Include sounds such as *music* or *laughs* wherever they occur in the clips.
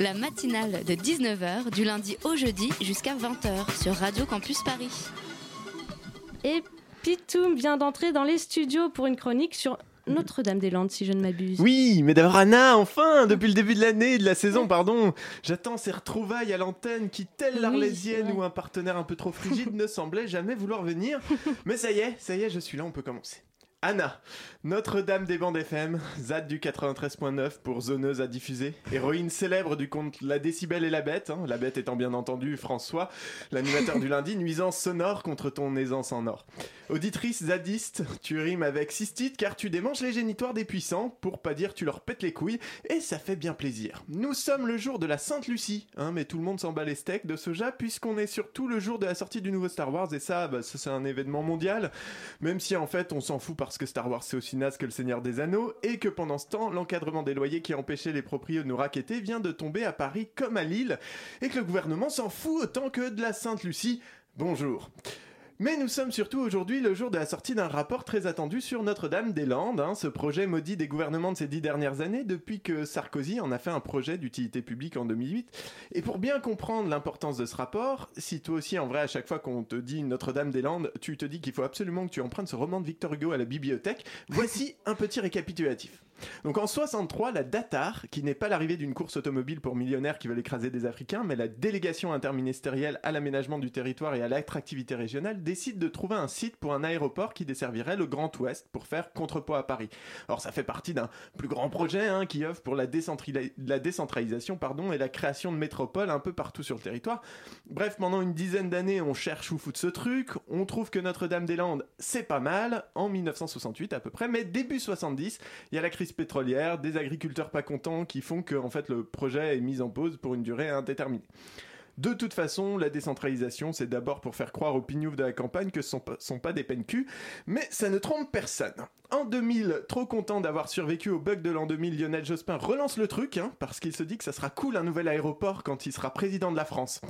la matinale de 19h du lundi au jeudi jusqu'à 20h sur Radio Campus Paris. Et Pitoum vient d'entrer dans les studios pour une chronique sur notre-Dame-des-Landes, si je ne m'abuse. Oui, mais d'abord Anna, enfin, depuis le début de l'année, de la saison, pardon, j'attends ces retrouvailles à l'antenne qui, telle l'Arlésienne ou un partenaire un peu trop frigide, ne semblait jamais vouloir venir. *laughs* Mais ça y est, ça y est, je suis là, on peut commencer. Anna, Notre-Dame des bandes FM, ZAD du 93.9 pour zoneuse à diffuser, héroïne célèbre du conte La Décibelle et la Bête, hein, la Bête étant bien entendu François, l'animateur du lundi, nuisance sonore contre ton aisance en or. Auditrice zadiste, tu rimes avec cystite car tu démanges les génitoires des puissants, pour pas dire tu leur pètes les couilles, et ça fait bien plaisir. Nous sommes le jour de la Sainte Lucie, hein, mais tout le monde s'en bat les steaks de soja puisqu'on est surtout le jour de la sortie du nouveau Star Wars, et ça, bah, c'est un événement mondial, même si en fait on s'en fout parce que Star Wars c'est aussi naze que le Seigneur des Anneaux, et que pendant ce temps, l'encadrement des loyers qui empêchait les propriétaires de nous raqueter vient de tomber à Paris comme à Lille, et que le gouvernement s'en fout autant que de la Sainte Lucie. Bonjour. Mais nous sommes surtout aujourd'hui le jour de la sortie d'un rapport très attendu sur Notre-Dame-des-Landes, hein, ce projet maudit des gouvernements de ces dix dernières années depuis que Sarkozy en a fait un projet d'utilité publique en 2008. Et pour bien comprendre l'importance de ce rapport, si toi aussi en vrai à chaque fois qu'on te dit Notre-Dame-des-Landes, tu te dis qu'il faut absolument que tu empruntes ce roman de Victor Hugo à la bibliothèque, voici un petit récapitulatif. Donc en 63, la DATAR, qui n'est pas l'arrivée d'une course automobile pour millionnaires qui veulent écraser des Africains, mais la délégation interministérielle à l'aménagement du territoire et à l'attractivité régionale, décide de trouver un site pour un aéroport qui desservirait le Grand Ouest pour faire contrepoids à Paris. Alors ça fait partie d'un plus grand projet hein, qui offre pour la, la décentralisation pardon, et la création de métropoles un peu partout sur le territoire. Bref, pendant une dizaine d'années, on cherche où foutre ce truc, on trouve que Notre-Dame-des-Landes, c'est pas mal, en 1968 à peu près, mais début 70, il y a la crise pétrolière, des agriculteurs pas contents qui font que en fait, le projet est mis en pause pour une durée indéterminée. De toute façon, la décentralisation, c'est d'abord pour faire croire aux pignoufs de la campagne que ce sont sont pas des peines cul, mais ça ne trompe personne. En 2000, trop content d'avoir survécu au bug de l'an 2000, Lionel Jospin relance le truc, hein, parce qu'il se dit que ça sera cool un nouvel aéroport quand il sera président de la France.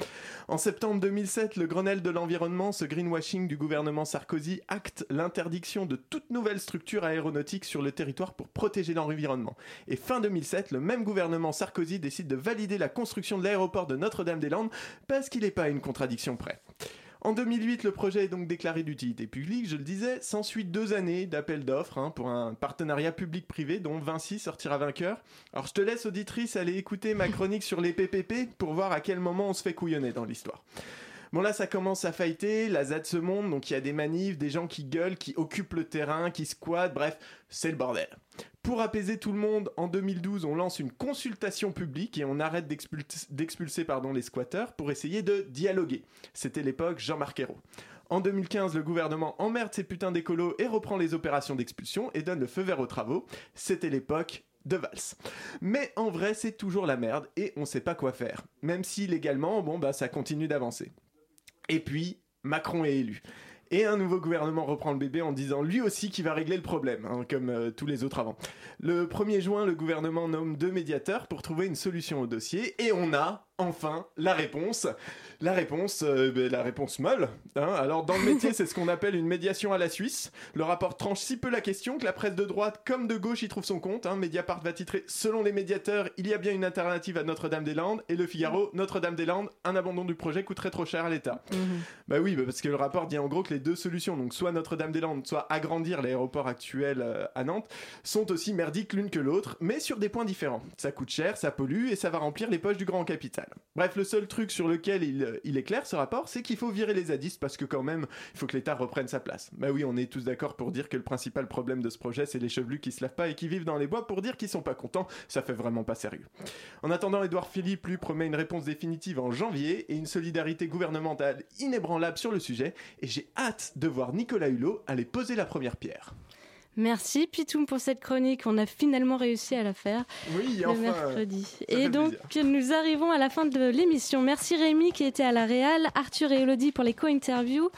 En septembre 2007, le Grenelle de l'environnement, ce greenwashing du gouvernement Sarkozy, acte l'interdiction de toute nouvelle structure aéronautique sur le territoire pour protéger l'environnement. Et fin 2007, le même gouvernement Sarkozy décide de valider la construction de l'aéroport de Notre-Dame-des-Landes parce qu'il n'est pas une contradiction près. En 2008, le projet est donc déclaré d'utilité publique, je le disais, s'ensuit deux années d'appel d'offres hein, pour un partenariat public-privé dont Vinci sortira vainqueur. Alors je te laisse, auditrice, aller écouter ma chronique sur les PPP pour voir à quel moment on se fait couillonner dans l'histoire. Bon là ça commence à fighter, la ZAD se monte, donc il y a des manifs, des gens qui gueulent, qui occupent le terrain, qui squattent, bref, c'est le bordel. Pour apaiser tout le monde, en 2012, on lance une consultation publique et on arrête d'expulser les squatteurs pour essayer de dialoguer. C'était l'époque Jean-Marc Ayrault. En 2015, le gouvernement emmerde ses putains d'écolos et reprend les opérations d'expulsion et donne le feu vert aux travaux. C'était l'époque de Valls. Mais en vrai, c'est toujours la merde et on sait pas quoi faire. Même si légalement, bon bah ça continue d'avancer. Et puis, Macron est élu. Et un nouveau gouvernement reprend le bébé en disant lui aussi qu'il va régler le problème, hein, comme euh, tous les autres avant. Le 1er juin, le gouvernement nomme deux médiateurs pour trouver une solution au dossier, et on a enfin la réponse. La réponse, euh, ben, la réponse molle. Hein. Alors dans le métier, c'est ce qu'on appelle une médiation à la Suisse. Le rapport tranche si peu la question que la presse de droite comme de gauche y trouve son compte. Hein. Mediapart va titrer Selon les médiateurs, il y a bien une alternative à Notre-Dame-des-Landes. Et le Figaro, Notre-Dame-des-Landes, un abandon du projet coûterait trop cher à l'État. Mhm. Bah oui, bah parce que le rapport dit en gros que les deux solutions, donc soit Notre-Dame-des-Landes, soit agrandir l'aéroport actuel euh, à Nantes, sont aussi merdiques l'une que l'autre, mais sur des points différents. Ça coûte cher, ça pollue et ça va remplir les poches du grand capital. Bref, le seul truc sur lequel il, est clair, ce rapport, c'est qu'il faut virer les zadistes parce que quand même, il faut que l'État reprenne sa place. Bah oui, on est tous d'accord pour dire que le principal problème de ce projet, c'est les chevelus qui se lavent pas et qui vivent dans les bois pour dire qu'ils sont pas contents. Ça fait vraiment pas sérieux. En attendant, Édouard Philippe lui promet une réponse définitive en janvier et une solidarité gouvernementale inébranlable sur le sujet. Et j'ai hâte de voir Nicolas Hulot aller poser la première pierre. Merci Pitoum pour cette chronique. On a finalement réussi à la faire oui, le enfin, mercredi. Et donc nous arrivons à la fin de l'émission. Merci Rémi qui était à la Réal, Arthur et Elodie pour les co-interviews.